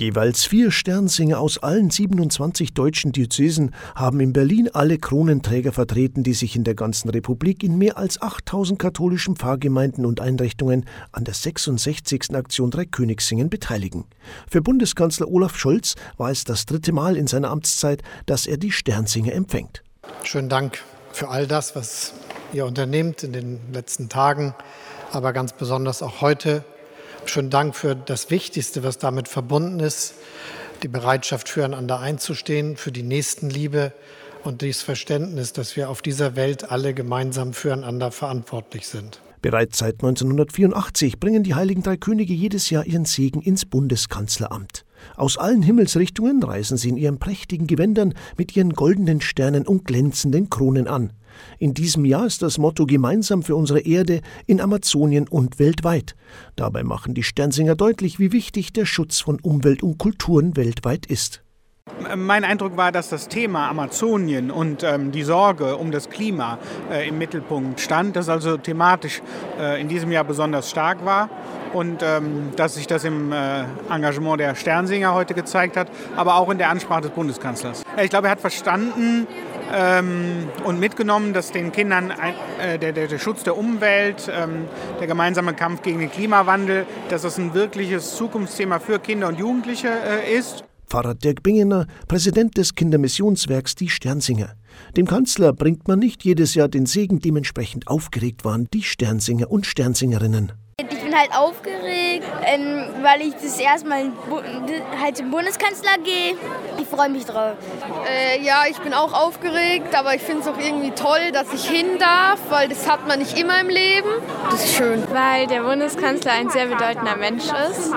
Jeweils vier Sternsinger aus allen 27 deutschen Diözesen haben in Berlin alle Kronenträger vertreten, die sich in der ganzen Republik in mehr als 8000 katholischen Pfarrgemeinden und Einrichtungen an der 66. Aktion Dreikönigssingen beteiligen. Für Bundeskanzler Olaf Scholz war es das dritte Mal in seiner Amtszeit, dass er die Sternsinger empfängt. Schönen Dank für all das, was ihr unternehmt in den letzten Tagen, aber ganz besonders auch heute Schönen Dank für das Wichtigste, was damit verbunden ist, die Bereitschaft füreinander einzustehen, für die Nächstenliebe und das Verständnis, dass wir auf dieser Welt alle gemeinsam füreinander verantwortlich sind. Bereits seit 1984 bringen die Heiligen Drei Könige jedes Jahr ihren Segen ins Bundeskanzleramt. Aus allen Himmelsrichtungen reisen sie in ihren prächtigen Gewändern mit ihren goldenen Sternen und glänzenden Kronen an. In diesem Jahr ist das Motto Gemeinsam für unsere Erde in Amazonien und weltweit. Dabei machen die Sternsinger deutlich, wie wichtig der Schutz von Umwelt und Kulturen weltweit ist. Mein Eindruck war, dass das Thema Amazonien und ähm, die Sorge um das Klima äh, im Mittelpunkt stand, das also thematisch äh, in diesem Jahr besonders stark war und ähm, dass sich das im äh, Engagement der Sternsinger heute gezeigt hat, aber auch in der Ansprache des Bundeskanzlers. Ich glaube, er hat verstanden, ähm, und mitgenommen, dass den Kindern ein, äh, der, der, der, Schutz der Umwelt, ähm, der gemeinsame Kampf gegen den Klimawandel, dass das ein wirkliches Zukunftsthema für Kinder und Jugendliche äh, ist. Pfarrer Dirk Bingener, Präsident des Kindermissionswerks Die Sternsinger. Dem Kanzler bringt man nicht jedes Jahr den Segen, dementsprechend aufgeregt waren die Sternsinger und Sternsingerinnen. Ich bin halt aufgeregt, ähm, weil ich das erste Mal halt zum Bundeskanzler gehe. Ich freue mich drauf. Äh, ja, ich bin auch aufgeregt, aber ich finde es auch irgendwie toll, dass ich hin darf, weil das hat man nicht immer im Leben. Das ist schön. Weil der Bundeskanzler ein sehr bedeutender Mensch ist.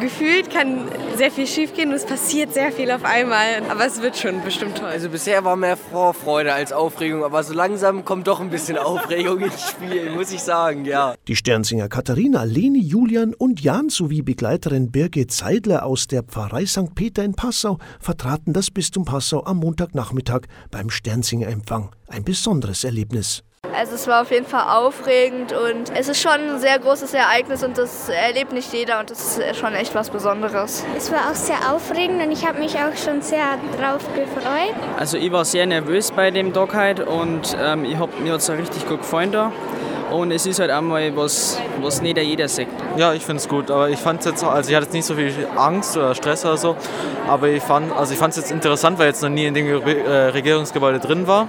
Gefühlt kann sehr viel schiefgehen und es passiert sehr viel auf einmal, aber es wird schon bestimmt toll. Also bisher war mehr Vorfreude als Aufregung, aber so langsam kommt doch ein bisschen Aufregung ins Spiel, muss ich sagen, ja. Die Sternsinger Katharina, Leni, Julian und Jan sowie Begleiterin Birgit Seidler aus der Pfarrei St. Peter in Passau vertraten das Bistum Passau am Montagnachmittag beim Sternsinger-Empfang. Ein besonderes Erlebnis. Also es war auf jeden Fall aufregend und es ist schon ein sehr großes Ereignis und das erlebt nicht jeder und das ist schon echt was Besonderes. Es war auch sehr aufregend und ich habe mich auch schon sehr drauf gefreut. Also ich war sehr nervös bei dem Tag heute und ähm, ich habe mir jetzt richtig gut gefallen da. Und es ist halt einmal was, was nicht jeder sagt. Ja, ich finde es gut. Aber ich fand jetzt, also ich hatte jetzt nicht so viel Angst oder Stress oder so. Aber ich fand also ich es jetzt interessant, weil ich jetzt noch nie in dem äh, Regierungsgebäude drin war.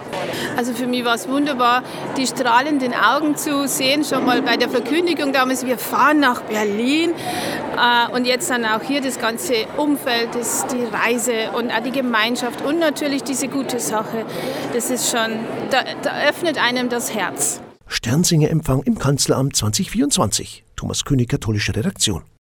Also für mich war es wunderbar, die strahlenden Augen zu sehen, schon mal bei der Verkündigung damals, wir fahren nach Berlin. Äh, und jetzt dann auch hier das ganze Umfeld, das, die Reise und auch die Gemeinschaft und natürlich diese gute Sache. Das ist schon, da, da öffnet einem das Herz. Sternsinger-Empfang im Kanzleramt 2024. Thomas König, katholische Redaktion.